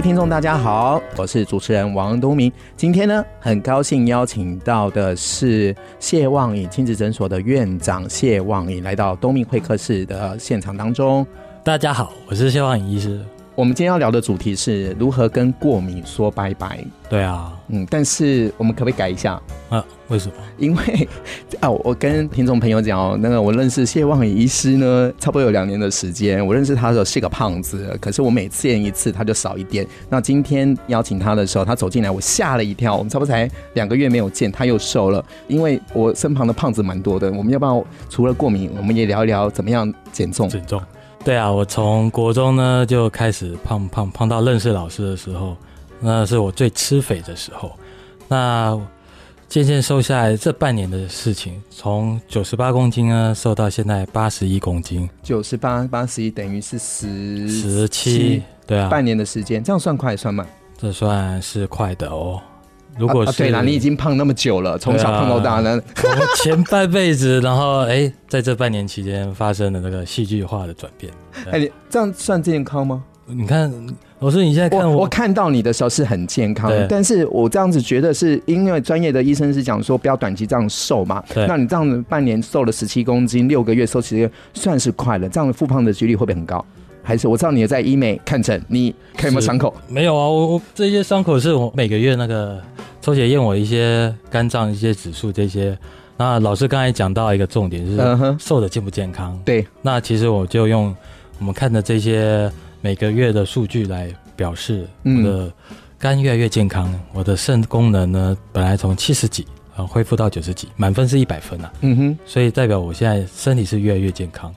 听众，大家好，我是主持人王东明。今天呢，很高兴邀请到的是谢望颖亲子诊所的院长谢望颖来到东明会客室的现场当中。大家好，我是谢望颖医师。我们今天要聊的主题是如何跟过敏说拜拜。对啊，嗯，但是我们可不可以改一下啊？为什么？因为 啊，我跟听众朋友讲哦，那个我认识谢望颖医师呢，差不多有两年的时间。我认识他的时候是个胖子，可是我每次见一次他就少一点。那今天邀请他的时候，他走进来，我吓了一跳。我们差不多才两个月没有见，他又瘦了。因为我身旁的胖子蛮多的，我们要不要除了过敏，我们也聊一聊怎么样减重？减重。对啊，我从国中呢就开始胖胖胖到认识老师的时候。那是我最吃肥的时候，那渐渐瘦下来，这半年的事情，从九十八公斤呢瘦到现在八十一公斤，九十八八十一等于是十十七，对啊，半年的时间，这样算快算慢？这算是快的哦。如果是、对啦，你已经胖那么久了，从小胖到大呢，前半辈子，然后哎，在这半年期间发生了那个戏剧化的转变，哎，你这样算健康吗？你看。我说你现在看我，我，我看到你的时候是很健康，但是我这样子觉得是因为专业的医生是讲说不要短期这样瘦嘛。那你这样子半年瘦了十七公斤，六个月瘦其实算是快了。这样的复胖的几率会不会很高？还是我知道你也在医美看诊，你看有没有伤口？没有啊，我我这些伤口是我每个月那个抽血验我一些肝脏一些指数这些。那老师刚才讲到一个重点就是瘦的健不健康？对，那其实我就用我们看的这些。每个月的数据来表示我的肝越来越健康，嗯、我的肾功能呢，本来从七十几啊恢复到九十几，满分是一百分啊。嗯哼，所以代表我现在身体是越来越健康，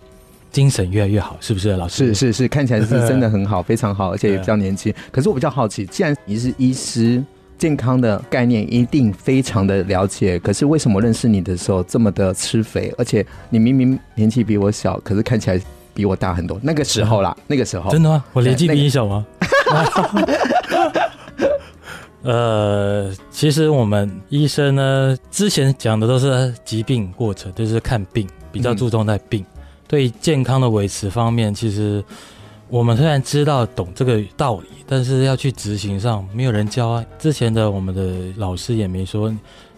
精神越来越好，是不是老师？是是是，看起来是真的很好，非常好，而且也比较年轻。可是我比较好奇，既然你是医师，健康的概念一定非常的了解，可是为什么认识你的时候这么的吃肥？而且你明明年纪比我小，可是看起来。比我大很多，那个时候啦，那个时候真的吗？我年纪比你小吗？呃，其实我们医生呢，之前讲的都是疾病过程，就是看病，比较注重在病。嗯、对健康的维持方面，其实我们虽然知道懂这个道理，但是要去执行上，没有人教啊。之前的我们的老师也没说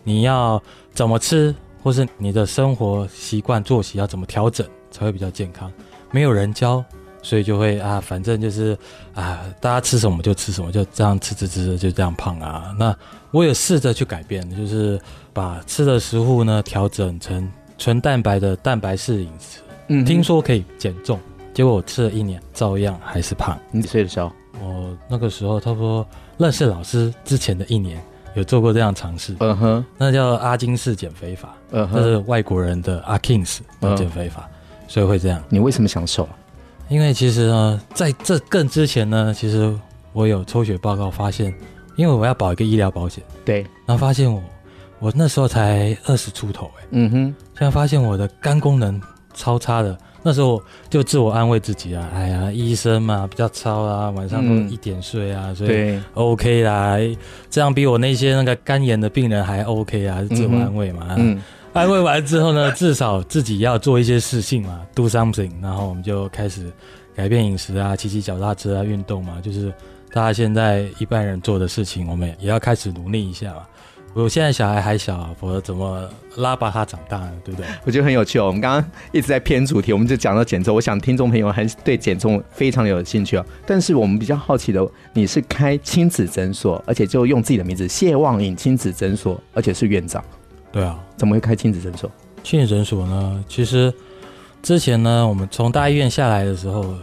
你要怎么吃，或是你的生活习惯作息要怎么调整才会比较健康。没有人教，所以就会啊，反正就是啊，大家吃什么就吃什么，就这样吃吃吃就这样胖啊。那我也试着去改变，就是把吃的食物呢调整成纯蛋白的蛋白质饮食。嗯，听说可以减重，结果我吃了一年，照样还是胖。你几岁的时候？我那个时候差不多认识老师之前的一年，有做过这样尝试。嗯哼，那叫阿金式减肥法。嗯哼，那是外国人的阿 Kings 的减肥法。所以会这样。你为什么想瘦？因为其实呢，在这更之前呢，其实我有抽血报告发现，因为我要保一个医疗保险，对，然后发现我我那时候才二十出头，哎，嗯哼，现在发现我的肝功能超差的，那时候就自我安慰自己啊，哎呀，医生嘛比较糙啊，晚上都一点睡啊，嗯、所以 OK 啦，这样比我那些那个肝炎的病人还 OK 啊，自我安慰嘛，嗯。嗯。安慰完之后呢，至少自己要做一些事情嘛，do something，然后我们就开始改变饮食啊，骑骑脚踏车啊，运动嘛，就是大家现在一般人做的事情，我们也要开始努力一下嘛。我现在小孩还小，否则怎么拉拔他长大呢？对不对？我觉得很有趣哦。我们刚刚一直在偏主题，我们就讲到减重，我想听众朋友还是对减重非常有兴趣哦。但是我们比较好奇的，你是开亲子诊所，而且就用自己的名字谢望颖亲子诊所，而且是院长。对啊，怎么会开亲子诊所？亲子诊所呢？其实之前呢，我们从大医院下来的时候，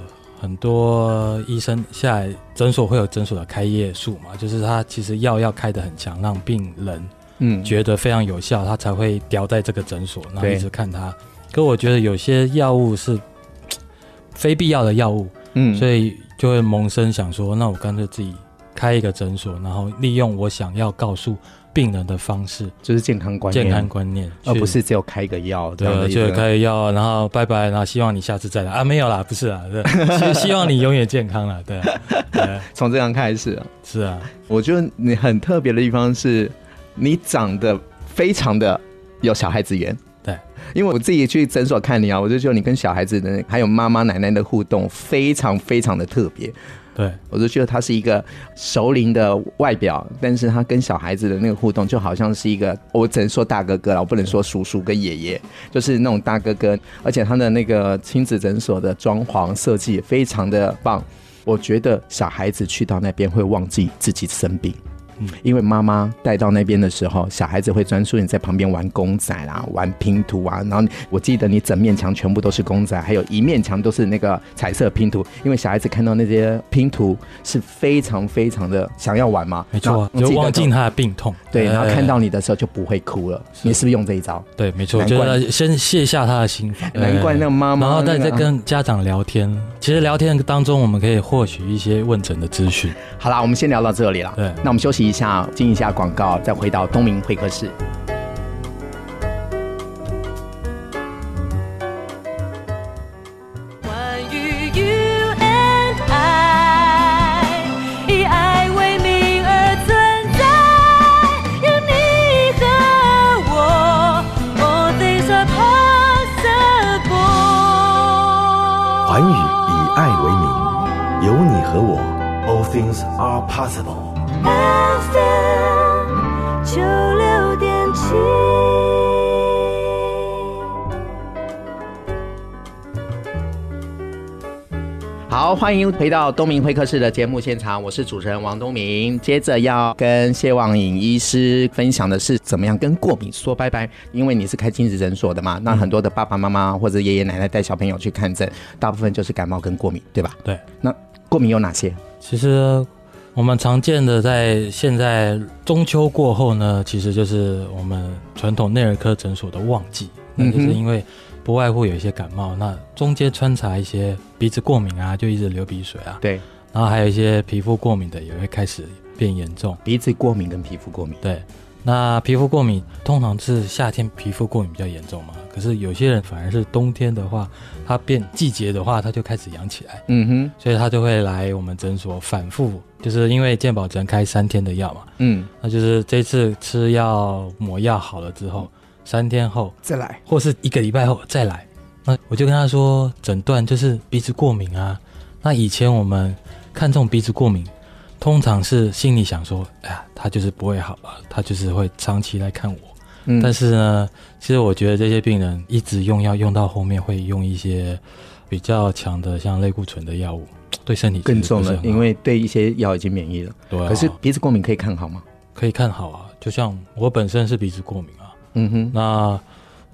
很多医生下来诊所会有诊所的开业数嘛，就是他其实药要开的很强，让病人嗯。觉得非常有效，嗯、他才会叼在这个诊所，然后一直看他。可我觉得有些药物是 非必要的药物，嗯，所以就会萌生想说，那我干脆自己开一个诊所，然后利用我想要告诉病人的方式，就是健康观念，健康观念，而不是只有开个药，对，就开个药，然后拜拜，然后希望你下次再来。啊，没有啦，不是啦，对，希望你永远健康了，对，从这样开始，是啊，我觉得你很特别的地方是，你长得非常的有小孩子缘。对，因为我自己去诊所看你啊，我就觉得你跟小孩子的还有妈妈奶奶的互动非常非常的特别。对，我就觉得他是一个熟龄的外表，但是他跟小孩子的那个互动就好像是一个，我只能说大哥哥了，我不能说叔叔跟爷爷，就是那种大哥哥。而且他的那个亲子诊所的装潢设计也非常的棒，我觉得小孩子去到那边会忘记自己生病。因为妈妈带到那边的时候，小孩子会专注你在旁边玩公仔啦，玩拼图啊。然后我记得你整面墙全部都是公仔，还有一面墙都是那个彩色拼图。因为小孩子看到那些拼图是非常非常的想要玩嘛，没错，就忘记他的病痛。对，然后看到你的时候就不会哭了。你是不是用这一招？对，没错，就是先卸下他的心防。难怪那个妈妈，然后再再跟家长聊天。其实聊天当中，我们可以获取一些问诊的资讯。好啦，我们先聊到这里了。对，那我们休息一下，进一下。广告，再回到东明会客室。关于 you and I，以爱为名，有你和我，All things are possible。寰宇以爱为名，有你和我，All things are possible。九六点七。好，欢迎回到东明会客室的节目现场，我是主持人王东明。接着要跟谢望颖医师分享的是怎么样跟过敏说拜拜。因为你是开亲子诊所的嘛，那很多的爸爸妈妈或者爷爷奶奶带小朋友去看诊，大部分就是感冒跟过敏，对吧？对。那过敏有哪些？其实。我们常见的在现在中秋过后呢，其实就是我们传统内耳科诊所的旺季，那就是因为不外乎有一些感冒，那中间穿插一些鼻子过敏啊，就一直流鼻水啊，对，然后还有一些皮肤过敏的也会开始变严重，鼻子过敏跟皮肤过敏，对。那皮肤过敏通常是夏天皮肤过敏比较严重嘛，可是有些人反而是冬天的话，它变季节的话，它就开始痒起来，嗯哼，所以他就会来我们诊所反复，就是因为健保只能开三天的药嘛，嗯，那就是这次吃药抹药好了之后，三天后再来，或是一个礼拜后再来，那我就跟他说诊断就是鼻子过敏啊，那以前我们看中鼻子过敏。通常是心里想说，哎呀，他就是不会好了，他就是会长期来看我。嗯，但是呢，其实我觉得这些病人一直用药用到后面，会用一些比较强的像类固醇的药物，对身体更重了，因为对一些药已经免疫了。对啊，可是鼻子过敏可以看好吗？可以看好啊，就像我本身是鼻子过敏啊。嗯哼，那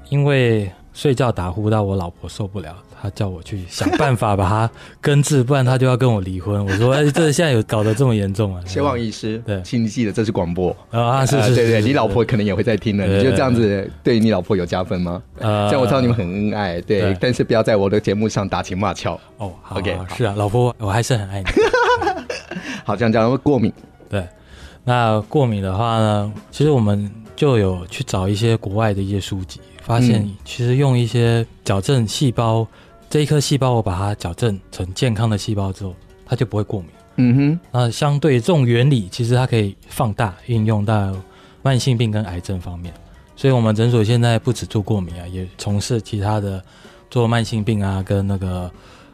因为睡觉打呼到我老婆受不了。他叫我去想办法把他根治，不然他就要跟我离婚。我说：“ 哎，这现在有搞得这么严重啊？”希望医师，对，请你记得这是广播啊，是是，对对，你老婆可能也会在听的。你就这样子对你老婆有加分吗？呃，这样我知道你们很恩爱，对，但是不要在我的节目上打情骂俏哦。OK，是啊，老婆，我还是很爱你。好，这样讲过敏，对，那过敏的话呢，其实我们就有去找一些国外的一些书籍，发现其实用一些矫正细胞。这一颗细胞，我把它矫正成健康的细胞之后，它就不会过敏。嗯哼，那相对这种原理，其实它可以放大运用到慢性病跟癌症方面。所以，我们诊所现在不止做过敏啊，也从事其他的做慢性病啊跟那个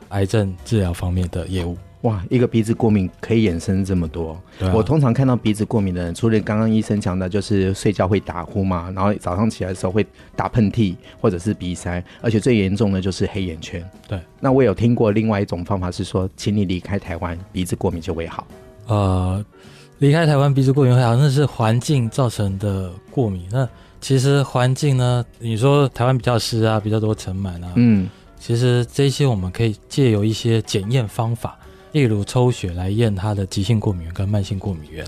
癌症治疗方面的业务。哇，一个鼻子过敏可以衍生这么多。对啊。我通常看到鼻子过敏的人，除了刚刚医生讲的，就是睡觉会打呼嘛，然后早上起来的时候会打喷嚏或者是鼻塞，而且最严重的就是黑眼圈。对。那我有听过另外一种方法是说，请你离开台湾，鼻子过敏就会好。呃，离开台湾鼻子过敏会好，那是环境造成的过敏。那其实环境呢，你说台湾比较湿啊，比较多尘螨啊，嗯，其实这些我们可以借由一些检验方法。例如抽血来验他的急性过敏源跟慢性过敏源，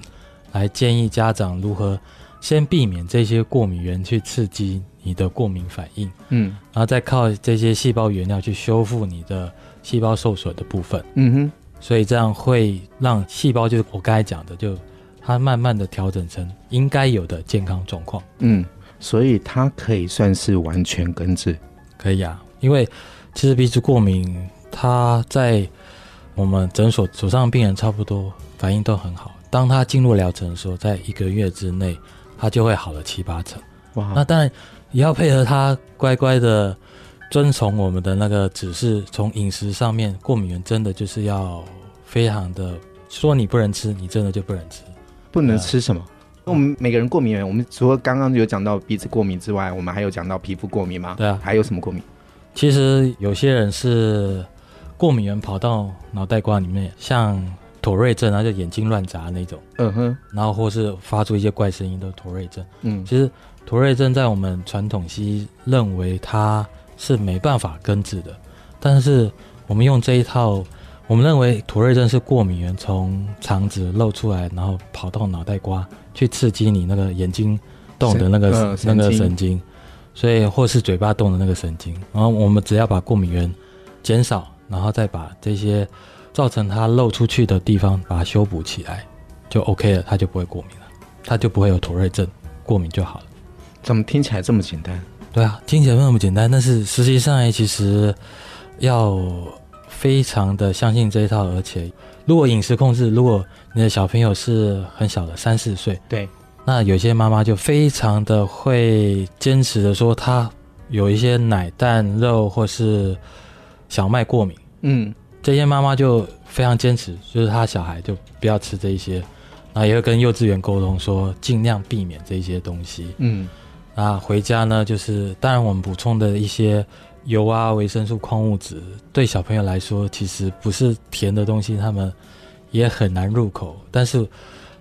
来建议家长如何先避免这些过敏源去刺激你的过敏反应，嗯，然后再靠这些细胞原料去修复你的细胞受损的部分，嗯哼，所以这样会让细胞就是我刚才讲的，就它慢慢的调整成应该有的健康状况。嗯，所以它可以算是完全根治，可以啊。因为其实鼻子过敏，它在我们诊所手上的病人差不多反应都很好。当他进入疗程的时候，在一个月之内，他就会好了七八成。哇！那当然也要配合他乖乖的遵从我们的那个指示，从饮食上面，过敏源真的就是要非常的说你不能吃，你真的就不能吃。不能吃什么？那我们每个人过敏源，我们除了刚刚有讲到鼻子过敏之外，我们还有讲到皮肤过敏吗？对啊。还有什么过敏？其实有些人是过敏原跑到脑袋瓜里面，像。妥瑞症，然后就眼睛乱眨那种，嗯哼，然后或是发出一些怪声音的妥瑞症，嗯，其实妥瑞症在我们传统西医认为它是没办法根治的，但是我们用这一套，我们认为妥瑞症是过敏源从肠子漏出来，然后跑到脑袋瓜去刺激你那个眼睛动的那个、呃、那个神经，所以或是嘴巴动的那个神经，然后我们只要把过敏源减少，然后再把这些。造成它漏出去的地方，把它修补起来，就 OK 了，它就不会过敏了，它就不会有妥瑞症，过敏就好了。怎么听起来这么简单？对啊，听起来那么简单，但是实际上其实要非常的相信这一套，而且如果饮食控制，如果你的小朋友是很小的三四岁，对，那有些妈妈就非常的会坚持的说，他有一些奶蛋肉或是小麦过敏，嗯。这些妈妈就非常坚持，就是她小孩就不要吃这一些，然后也会跟幼稚园沟通说尽量避免这些东西。嗯，那回家呢，就是当然我们补充的一些油啊、维生素、矿物质，对小朋友来说其实不是甜的东西，他们也很难入口。但是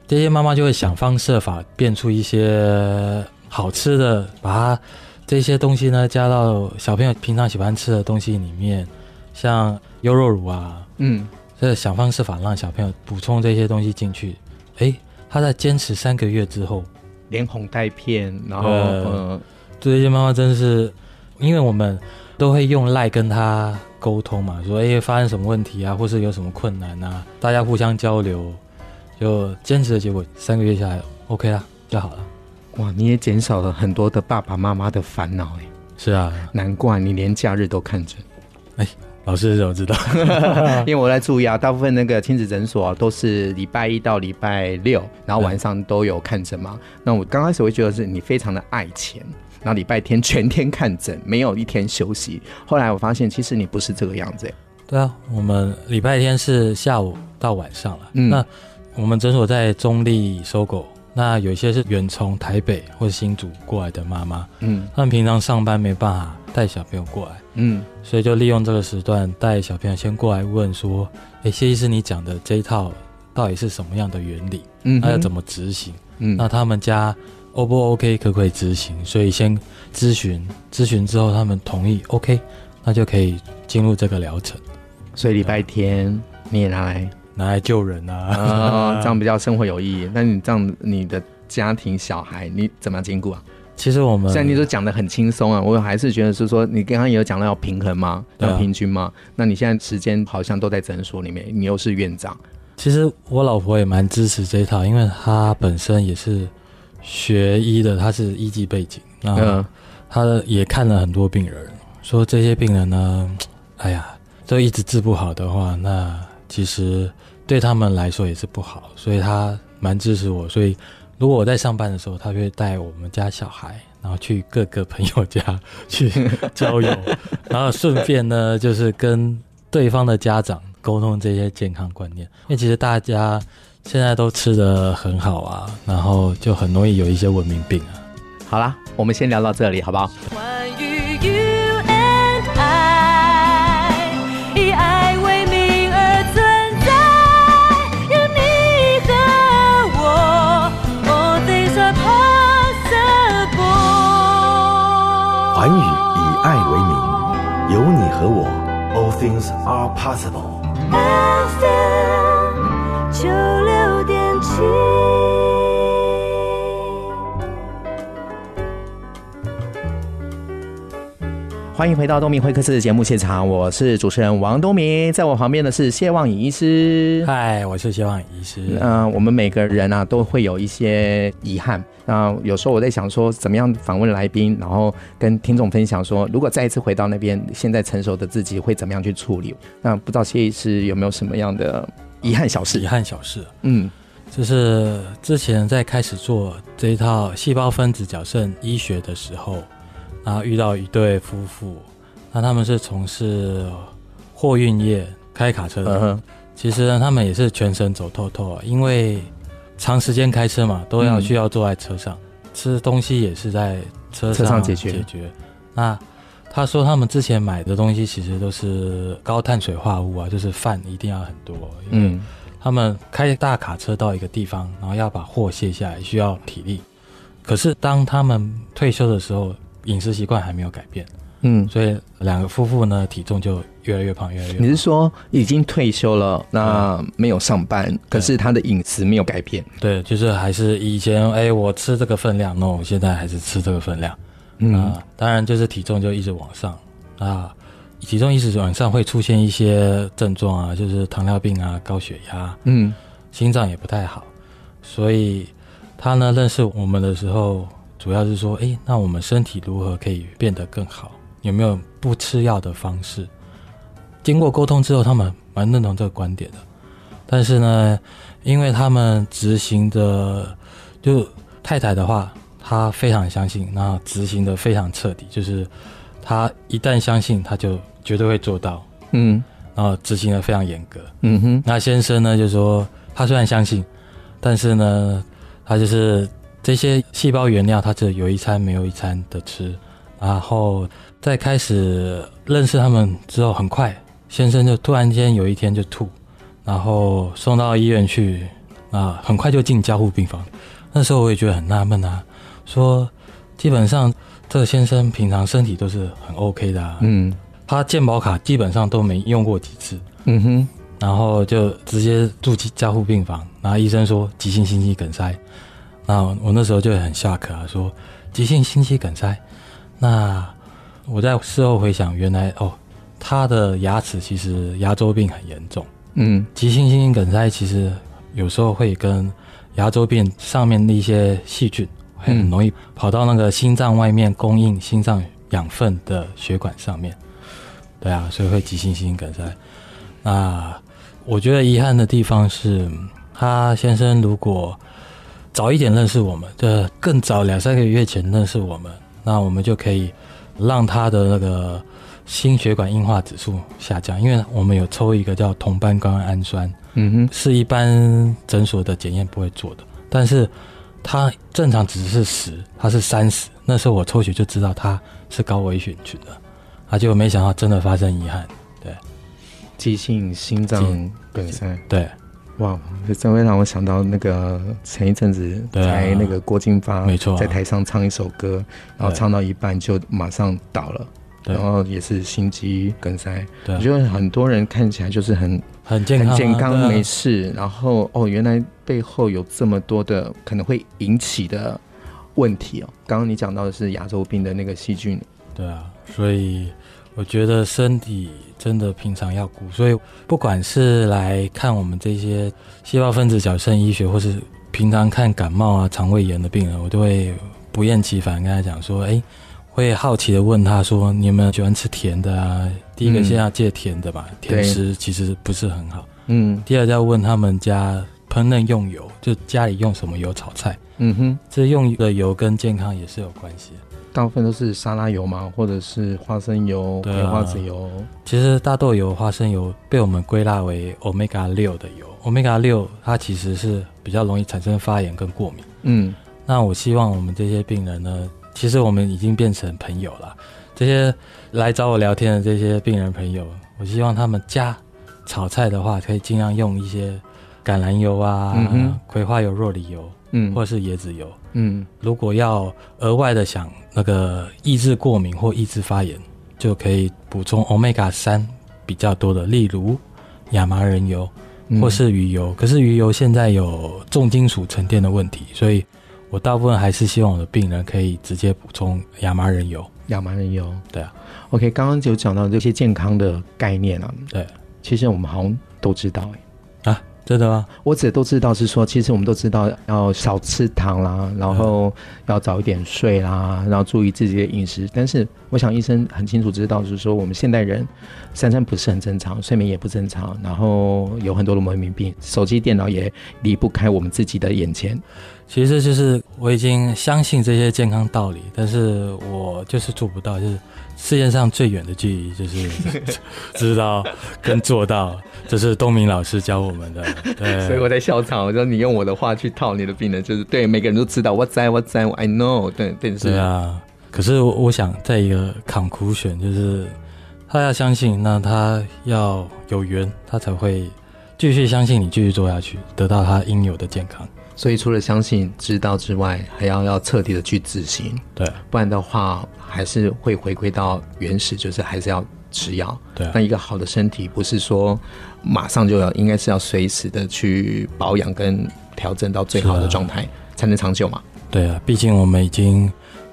这些妈妈就会想方设法变出一些好吃的，把它这些东西呢加到小朋友平常喜欢吃的东西里面，像。优酪乳啊，嗯，这想方设法让小朋友补充这些东西进去。哎，他在坚持三个月之后，连哄带骗，然后呃，这些妈妈真是，因为我们都会用赖跟他沟通嘛，说哎发生什么问题啊，或是有什么困难啊，大家互相交流，就坚持的结果，三个月下来 OK 啦，就好了。哇，你也减少了很多的爸爸妈妈的烦恼哎。是啊，难怪你连假日都看诊。哎。老师怎么知道？因为我在注意啊，大部分那个亲子诊所都是礼拜一到礼拜六，然后晚上都有看诊嘛。那我刚开始会觉得是你非常的爱钱，然后礼拜天全天看诊，没有一天休息。后来我发现其实你不是这个样子。对啊，我们礼拜天是下午到晚上了。嗯，那我们诊所在中立收狗。那有一些是远从台北或者新竹过来的妈妈，嗯，他们平常上班没办法带小朋友过来，嗯，所以就利用这个时段带小朋友先过来问说，哎，谢医师，你讲的这一套到底是什么样的原理？嗯，那要怎么执行？嗯，那他们家 O 不 OK，可不可以执行？所以先咨询，咨询之后他们同意，OK，那就可以进入这个疗程。所以礼拜天你也拿来。拿来救人啊，哦，这样比较生活有意义。那你这样，你的家庭小孩你怎么样兼顾啊？其实我们虽然你都讲的很轻松啊，我还是觉得是说，你刚刚也有讲到要平衡嘛，要平均嘛。那你现在时间好像都在诊所里面，你又是院长。其实我老婆也蛮支持这一套，因为她本身也是学医的，她是医技背景，那她也看了很多病人，说这些病人呢，哎呀，都一直治不好的话，那其实。对他们来说也是不好，所以他蛮支持我。所以如果我在上班的时候，他会带我们家小孩，然后去各个朋友家 去郊游，然后顺便呢，就是跟对方的家长沟通这些健康观念。因为其实大家现在都吃的很好啊，然后就很容易有一些文明病啊。好啦，我们先聊到这里，好不好？things are possible。FM 九六点七。 欢迎回到东明会客室的节目现场，我是主持人王东明，在我旁边的是谢望颖医师。嗨，我是谢望颖医师。嗯、呃，我们每个人啊都会有一些遗憾。那有时候我在想说，怎么样访问来宾，然后跟听众分享说，如果再一次回到那边，现在成熟的自己会怎么样去处理？那不知道谢医师有没有什么样的遗憾小事？遗憾小事，嗯，就是之前在开始做这一套细胞分子矫正医学的时候。然后遇到一对夫妇，那他们是从事货运业，开卡车的。Uh. 其实呢，他们也是全身走透透啊，因为长时间开车嘛，都要需要坐在车上，嗯、吃东西也是在车上解决。解决。那他说他们之前买的东西其实都是高碳水化物啊，就是饭一定要很多。嗯。他们开大卡车到一个地方，然后要把货卸下来，需要体力。可是当他们退休的时候，饮食习惯还没有改变，嗯，所以两个夫妇呢，体重就越来越胖，越来越胖。你是说已经退休了，那没有上班，嗯、可是他的饮食没有改变？对，就是还是以前，哎，我吃这个分量，那我现在还是吃这个分量。嗯、呃，当然就是体重就一直往上啊，体重一直往上会出现一些症状啊，就是糖尿病啊、高血压，嗯，心脏也不太好，所以他呢认识我们的时候。主要是说，哎，那我们身体如何可以变得更好？有没有不吃药的方式？经过沟通之后，他们蛮认同这个观点的。但是呢，因为他们执行的，就太太的话，她非常相信，那执行的非常彻底，就是她一旦相信，她就绝对会做到。嗯，然后执行的非常严格。嗯哼，那先生呢，就说他虽然相信，但是呢，他就是。这些细胞原料，它是有一餐没有一餐的吃，然后在开始认识他们之后，很快先生就突然间有一天就吐，然后送到医院去，啊，很快就进加护病房。那时候我也觉得很纳闷啊，说基本上这个先生平常身体都是很 OK 的，啊，嗯，他健保卡基本上都没用过几次，嗯哼，然后就直接住进加护病房，然后医生说急性心肌梗塞。那我那时候就很下课啊，说急性心肌梗塞。那我在事后回想，原来哦，他的牙齿其实牙周病很严重。嗯，急性心肌梗塞其实有时候会跟牙周病上面的一些细菌，会很容易跑到那个心脏外面供应心脏养分的血管上面。对啊，所以会急性心肌梗塞。那我觉得遗憾的地方是，他先生如果。早一点认识我们，就更早两三个月前认识我们，那我们就可以让他的那个心血管硬化指数下降，因为我们有抽一个叫同半胱氨酸，嗯哼，是一般诊所的检验不会做的，但是他正常值是十，他是三十，那时候我抽血就知道他是高危险群的，啊，结果没想到真的发生遗憾，对，急性心脏梗塞，对。哇，这真会让我想到那个前一阵子才那个郭金发，没错，在台上唱一首歌，然后唱到一半就马上倒了，然后也是心肌梗塞。我觉得很多人看起来就是很很健康，很健康没事，然后哦，原来背后有这么多的可能会引起的问题哦。刚刚你讲到的是牙周病的那个细菌，对啊，所以。我觉得身体真的平常要顾，所以不管是来看我们这些细胞分子矫正医学，或是平常看感冒啊、肠胃炎的病人，我都会不厌其烦跟他讲说：哎，会好奇的问他说：你有没有喜欢吃甜的啊？第一个先要戒甜的吧，嗯、甜食其实不是很好。嗯。第二个要问他们家烹饪用油，就家里用什么油炒菜。嗯哼。这用的油跟健康也是有关系的。大部分都是沙拉油嘛，或者是花生油、葵花籽油。其实大豆油、花生油被我们归纳为 Omega 六的油。Omega 六它其实是比较容易产生发炎跟过敏。嗯，那我希望我们这些病人呢，其实我们已经变成朋友了。这些来找我聊天的这些病人朋友，我希望他们家炒菜的话，可以尽量用一些橄榄油啊、嗯、葵花油、酪梨油，嗯，或者是椰子油。嗯，如果要额外的想那个抑制过敏或抑制发炎，就可以补充 Omega 三比较多的，例如亚麻仁油或是鱼油。嗯、可是鱼油现在有重金属沉淀的问题，所以我大部分还是希望我的病人可以直接补充亚麻仁油。亚麻仁油。对啊。OK，刚刚就讲到这些健康的概念啊。对，其实我们好像都知道哎。啊，真的吗？我只都知道是说，其实我们都知道要少吃糖啦，然后要早一点睡啦，然后注意自己的饮食。但是我想医生很清楚知道，就是说我们现代人三餐不是很正常，睡眠也不正常，然后有很多的文明病，手机、电脑也离不开我们自己的眼前。其实就是我已经相信这些健康道理，但是我就是做不到，就是。世界上最远的距离就是 知道跟做到，这是东明老师教我们的。对，所以我在笑场，我说你用我的话去套你的病人，就是对每个人都知道。What's that? What's that? I know 对。对对是。对啊，可是我想在一个 conclusion，就是他要相信，那他要有缘，他才会继续相信你，继续做下去，得到他应有的健康。所以除了相信、知道之外，还要要彻底的去执行。对，不然的话还是会回归到原始，就是还是要吃药。对，那一个好的身体不是说马上就要，应该是要随时的去保养跟调整到最好的状态，才能长久嘛。对啊，毕竟我们已经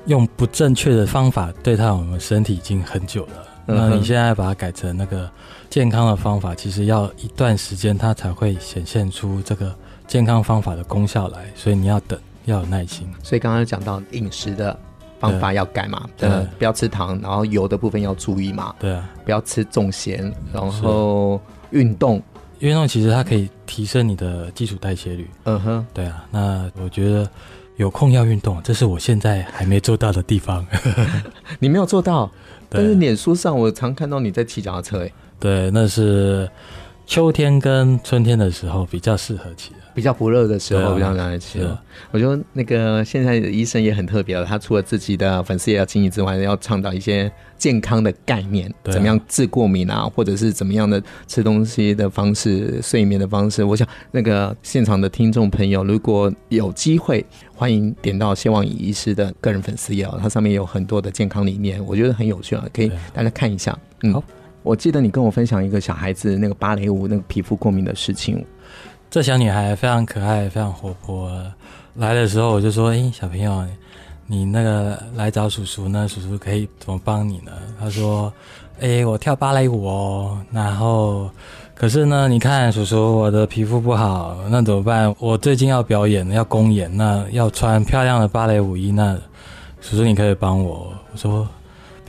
用不正确的方法对待我们身体已经很久了。嗯、那你现在把它改成那个健康的方法，其实要一段时间，它才会显现出这个。健康方法的功效来，所以你要等，要有耐心。所以刚刚讲到饮食的方法要改嘛，对，不要吃糖，然后油的部分要注意嘛，对啊，不要吃重咸，然后运动，运动其实它可以提升你的基础代谢率。嗯哼，对啊，那我觉得有空要运动，这是我现在还没做到的地方。你没有做到，但是脸书上我常看到你在骑脚踏车，哎，对，那是秋天跟春天的时候比较适合骑。比较不热的时候，比较难吃。我觉得那个现在的医生也很特别了，他除了自己的粉丝也要经营之外，要倡导一些健康的概念，怎么样治过敏啊，或者是怎么样的吃东西的方式、睡眠的方式。我想那个现场的听众朋友，如果有机会，欢迎点到谢望颖医师的个人粉丝页，它上面有很多的健康理念，我觉得很有趣啊，可以大家看一下。嗯，好，我记得你跟我分享一个小孩子那个芭蕾舞那个皮肤过敏的事情。这小女孩非常可爱，非常活泼。来的时候我就说：“哎，小朋友，你那个来找叔叔呢？叔叔可以怎么帮你呢？”她说：“哎，我跳芭蕾舞哦。然后，可是呢，你看叔叔，我的皮肤不好，那怎么办？我最近要表演，要公演，那要穿漂亮的芭蕾舞衣。那叔叔，你可以帮我？”我说：“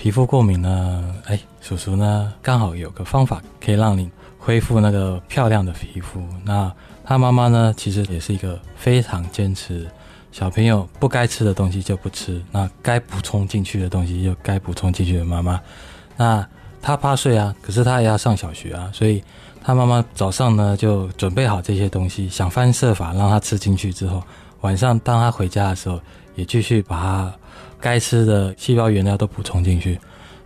皮肤过敏呢？哎，叔叔呢，刚好有个方法可以让你恢复那个漂亮的皮肤。那。”他妈妈呢，其实也是一个非常坚持，小朋友不该吃的东西就不吃，那该补充进去的东西就该补充进去的妈妈。那他八岁啊，可是他也要上小学啊，所以他妈妈早上呢就准备好这些东西，想方设法让他吃进去之后，晚上当他回家的时候，也继续把他该吃的细胞原料都补充进去。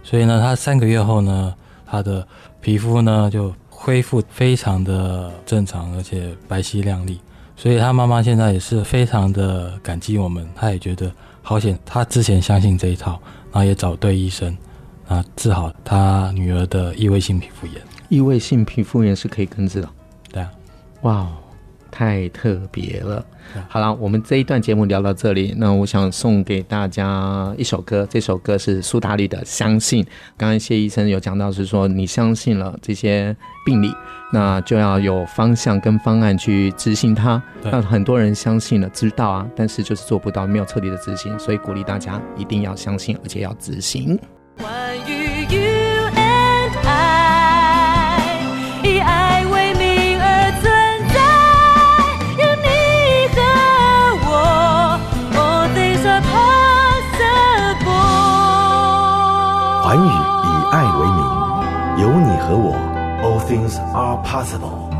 所以呢，他三个月后呢，他的皮肤呢就。恢复非常的正常，而且白皙亮丽，所以他妈妈现在也是非常的感激我们，他也觉得好险，他之前相信这一套，然后也找对医生，啊，治好他女儿的异位性皮肤炎。异位性皮肤炎是可以根治的？对啊，哇、wow。太特别了。好了，我们这一段节目聊到这里，那我想送给大家一首歌，这首歌是苏打绿的《相信》。刚刚谢医生有讲到，是说你相信了这些病例，那就要有方向跟方案去执行它。那很多人相信了，知道啊，但是就是做不到，没有彻底的执行，所以鼓励大家一定要相信，而且要执行。寰宇以爱为名，有你和我，All things are possible。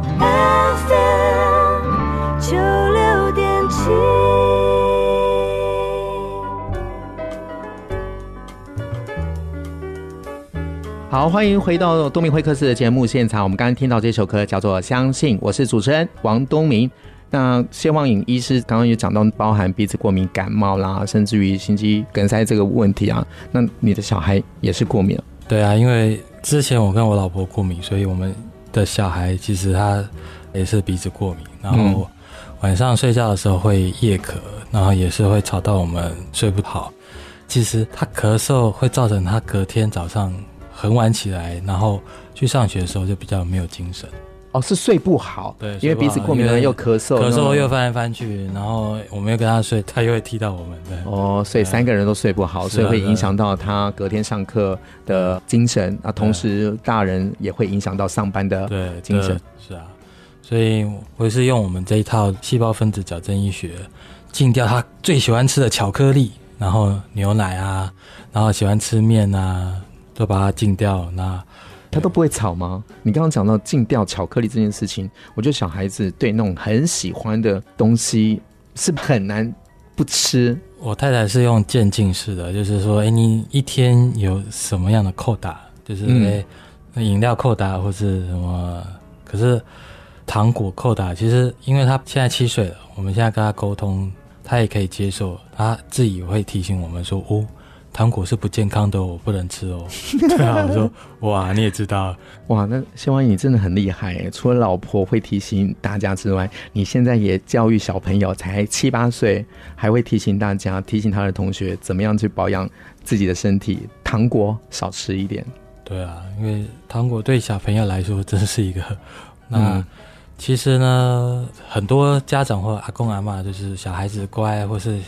FM 九六点七。好，欢迎回到东明会客室的节目现场。我们刚刚听到这首歌叫做《相信》，我是主持人王东明。那谢望颖医师刚刚也讲到，包含鼻子过敏、感冒啦，甚至于心肌梗塞这个问题啊。那你的小孩也是过敏？对啊，因为之前我跟我老婆过敏，所以我们的小孩其实他也是鼻子过敏，然后晚上睡觉的时候会夜咳，然后也是会吵到我们睡不好。其实他咳嗽会造成他隔天早上很晚起来，然后去上学的时候就比较没有精神。哦，是睡不好，对，因为鼻子过敏了又咳嗽，咳嗽又翻来翻去，然后我们又跟他睡，他又会踢到我们，对。哦，所以三个人都睡不好，所以会影响到他隔天上课的精神啊。同时，大人也会影响到上班的精神。是啊，所以我也是用我们这一套细胞分子矫正医学，禁掉他最喜欢吃的巧克力，然后牛奶啊，然后喜欢吃面啊，都把它禁掉。那他都不会吵吗？你刚刚讲到禁掉巧克力这件事情，我觉得小孩子对那种很喜欢的东西是很难不吃。我太太是用渐进式的，就是说，哎，你一天有什么样的扣打，就是哎，饮料扣打或是什么？可是糖果扣打，其实因为他现在七岁了，我们现在跟他沟通，他也可以接受，他自己会提醒我们说，哦。糖果是不健康的，我不能吃哦。对啊，我说哇，你也知道哇，那谢万义你真的很厉害。除了老婆会提醒大家之外，你现在也教育小朋友，才七八岁，还会提醒大家，提醒他的同学怎么样去保养自己的身体，糖果少吃一点。对啊，因为糖果对小朋友来说真是一个。那、嗯、其实呢，很多家长或阿公阿妈就是小孩子乖，或是。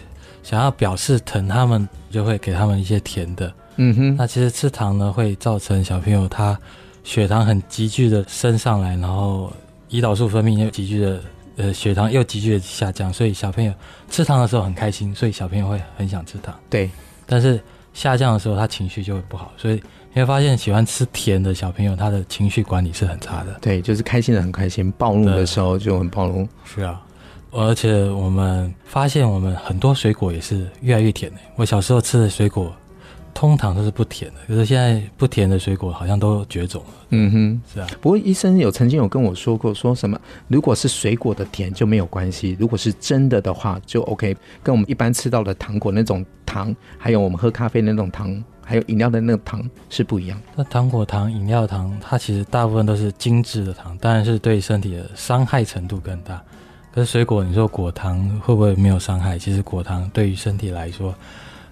想要表示疼他们，就会给他们一些甜的。嗯哼，那其实吃糖呢，会造成小朋友他血糖很急剧的升上来，然后胰岛素分泌又急剧的，呃，血糖又急剧的下降，所以小朋友吃糖的时候很开心，所以小朋友会很想吃糖。对，但是下降的时候，他情绪就会不好，所以你会发现喜欢吃甜的小朋友，他的情绪管理是很差的。对，就是开心的很开心，暴怒的时候就很暴怒。是啊。而且我们发现，我们很多水果也是越来越甜的。我小时候吃的水果，通常都是不甜的，可是现在不甜的水果好像都绝种了。嗯哼，是啊。不过医生有曾经有跟我说过，说什么如果是水果的甜就没有关系，如果是真的的话就 OK。跟我们一般吃到的糖果那种糖，还有我们喝咖啡那种糖，还有饮料的那个糖是不一样。那糖果糖、饮料糖，它其实大部分都是精致的糖，当然是对身体的伤害程度更大。可是水果，你说果糖会不会没有伤害？其实果糖对于身体来说，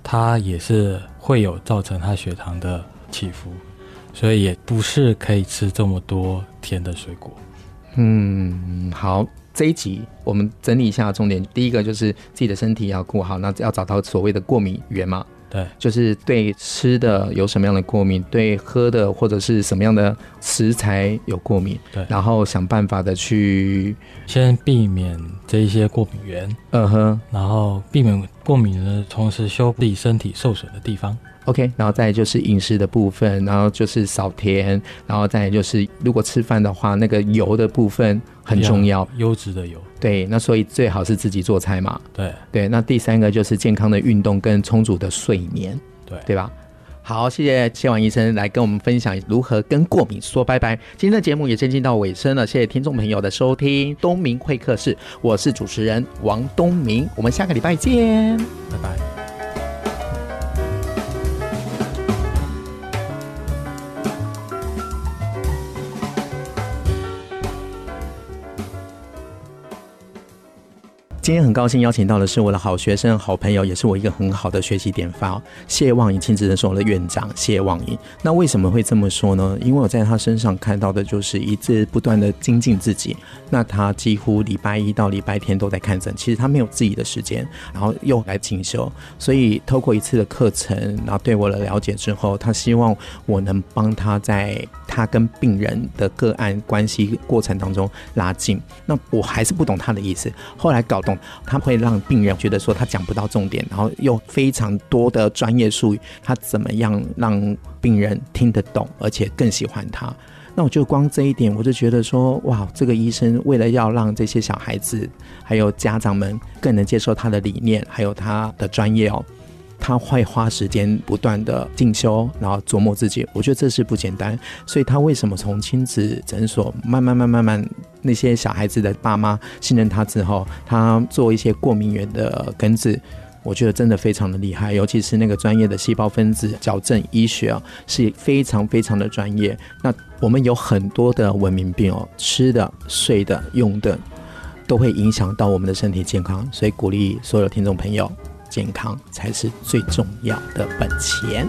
它也是会有造成它血糖的起伏，所以也不是可以吃这么多甜的水果。嗯，好，这一集我们整理一下重点。第一个就是自己的身体要顾好，那要找到所谓的过敏源嘛。对，就是对吃的有什么样的过敏，对喝的或者是什么样的食材有过敏，对，然后想办法的去先避免这一些过敏源，嗯哼，然后避免过敏的，同时修理身体受损的地方。OK，然后再就是饮食的部分，然后就是少甜，然后再就是如果吃饭的话，那个油的部分很重要，优质的油。对，那所以最好是自己做菜嘛。对对，那第三个就是健康的运动跟充足的睡眠，对对吧？好，谢谢谢王医生来跟我们分享如何跟过敏说拜拜。今天的节目也接近到尾声了，谢谢听众朋友的收听。东明会客室，我是主持人王东明，我们下个礼拜见，拜拜。今天很高兴邀请到的是我的好学生、好朋友，也是我一个很好的学习典范。谢望颖亲子诊所的院长谢望颖。那为什么会这么说呢？因为我在他身上看到的就是一直不断的精进自己。那他几乎礼拜一到礼拜天都在看诊，其实他没有自己的时间，然后又来进修。所以透过一次的课程，然后对我的了解之后，他希望我能帮他在他跟病人的个案关系过程当中拉近。那我还是不懂他的意思，后来搞懂。他会让病人觉得说他讲不到重点，然后又非常多的专业术语，他怎么样让病人听得懂，而且更喜欢他？那我就光这一点，我就觉得说，哇，这个医生为了要让这些小孩子还有家长们更能接受他的理念，还有他的专业哦。他会花时间不断的进修，然后琢磨自己，我觉得这是不简单。所以他为什么从亲子诊所慢慢慢慢慢，那些小孩子的爸妈信任他之后，他做一些过敏源的根治，我觉得真的非常的厉害。尤其是那个专业的细胞分子矫正医学啊，是非常非常的专业。那我们有很多的文明病哦，吃的、睡的、用的，都会影响到我们的身体健康。所以鼓励所有听众朋友。健康才是最重要的本钱。